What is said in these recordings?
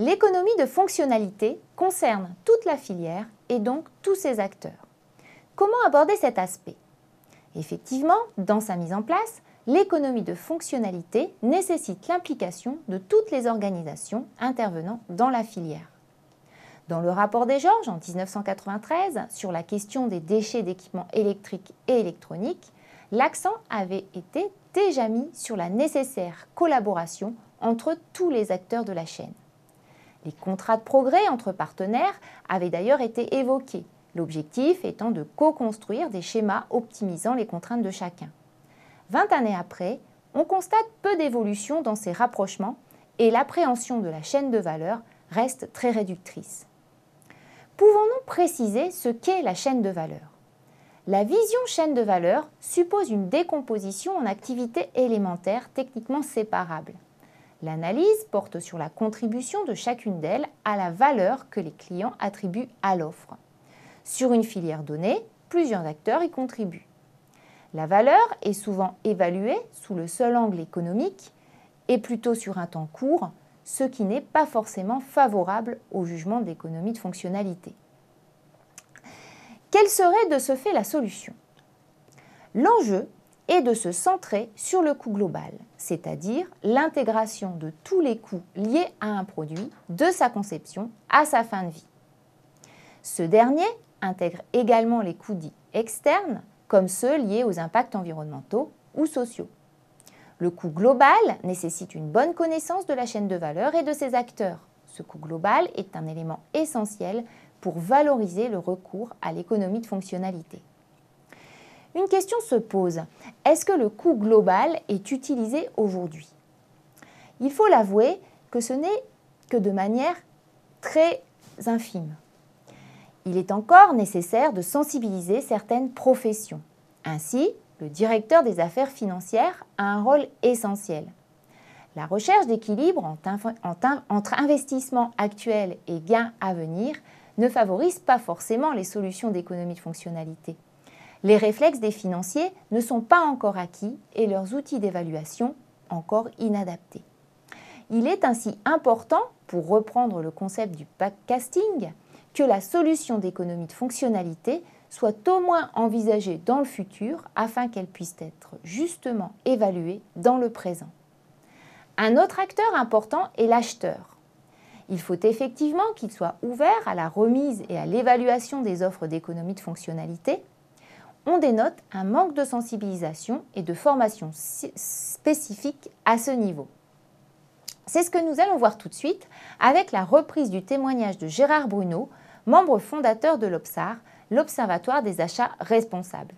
L'économie de fonctionnalité concerne toute la filière et donc tous ses acteurs. Comment aborder cet aspect? Effectivement, dans sa mise en place, l'économie de fonctionnalité nécessite l'implication de toutes les organisations intervenant dans la filière. Dans le rapport des Georges en 1993 sur la question des déchets d'équipements électriques et électroniques, l'accent avait été déjà mis sur la nécessaire collaboration entre tous les acteurs de la chaîne. Les contrats de progrès entre partenaires avaient d'ailleurs été évoqués, l'objectif étant de co-construire des schémas optimisant les contraintes de chacun. Vingt années après, on constate peu d'évolution dans ces rapprochements et l'appréhension de la chaîne de valeur reste très réductrice. Pouvons-nous préciser ce qu'est la chaîne de valeur? La vision chaîne de valeur suppose une décomposition en activités élémentaires techniquement séparables. L'analyse porte sur la contribution de chacune d'elles à la valeur que les clients attribuent à l'offre. Sur une filière donnée, plusieurs acteurs y contribuent. La valeur est souvent évaluée sous le seul angle économique et plutôt sur un temps court, ce qui n'est pas forcément favorable au jugement d'économie de fonctionnalité. Quelle serait de ce fait la solution? L'enjeu et de se centrer sur le coût global, c'est-à-dire l'intégration de tous les coûts liés à un produit, de sa conception à sa fin de vie. Ce dernier intègre également les coûts dits externes, comme ceux liés aux impacts environnementaux ou sociaux. Le coût global nécessite une bonne connaissance de la chaîne de valeur et de ses acteurs. Ce coût global est un élément essentiel pour valoriser le recours à l'économie de fonctionnalité. Une question se pose. Est-ce que le coût global est utilisé aujourd'hui? Il faut l'avouer que ce n'est que de manière très infime. Il est encore nécessaire de sensibiliser certaines professions. Ainsi, le directeur des affaires financières a un rôle essentiel. La recherche d'équilibre entre investissement actuel et gains à venir ne favorise pas forcément les solutions d'économie de fonctionnalité. Les réflexes des financiers ne sont pas encore acquis et leurs outils d'évaluation encore inadaptés. Il est ainsi important, pour reprendre le concept du backcasting, que la solution d'économie de fonctionnalité soit au moins envisagée dans le futur afin qu'elle puisse être justement évaluée dans le présent. Un autre acteur important est l'acheteur. Il faut effectivement qu'il soit ouvert à la remise et à l'évaluation des offres d'économie de fonctionnalité, on dénote un manque de sensibilisation et de formation spécifique à ce niveau. C'est ce que nous allons voir tout de suite avec la reprise du témoignage de Gérard Bruno, membre fondateur de l'OPSAR, l'Observatoire des achats responsables.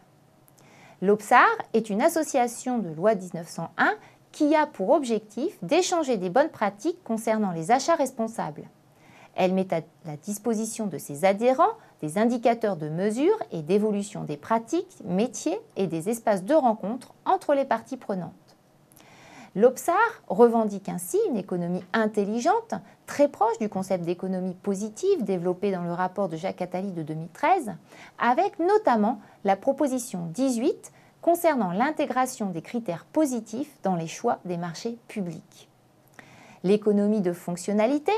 L'OPSAR est une association de loi 1901 qui a pour objectif d'échanger des bonnes pratiques concernant les achats responsables. Elle met à la disposition de ses adhérents des indicateurs de mesure et d'évolution des pratiques, métiers et des espaces de rencontre entre les parties prenantes. L'OPSAR revendique ainsi une économie intelligente, très proche du concept d'économie positive développé dans le rapport de Jacques Attali de 2013, avec notamment la proposition 18 concernant l'intégration des critères positifs dans les choix des marchés publics. L'économie de fonctionnalité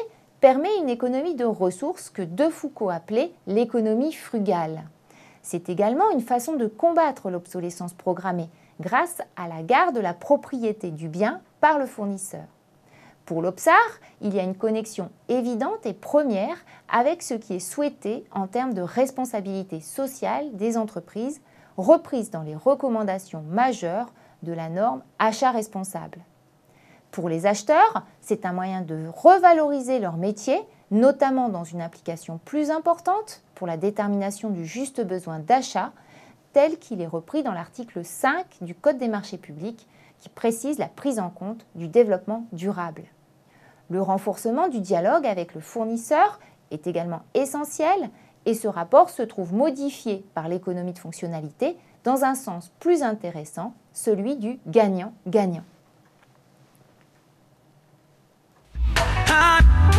permet une économie de ressources que De Foucault appelait l'économie frugale. C'est également une façon de combattre l'obsolescence programmée grâce à la garde de la propriété du bien par le fournisseur. Pour l'OPSAR, il y a une connexion évidente et première avec ce qui est souhaité en termes de responsabilité sociale des entreprises, reprise dans les recommandations majeures de la norme achat responsable. Pour les acheteurs, c'est un moyen de revaloriser leur métier, notamment dans une application plus importante pour la détermination du juste besoin d'achat, tel qu'il est repris dans l'article 5 du Code des marchés publics qui précise la prise en compte du développement durable. Le renforcement du dialogue avec le fournisseur est également essentiel et ce rapport se trouve modifié par l'économie de fonctionnalité dans un sens plus intéressant, celui du gagnant-gagnant. time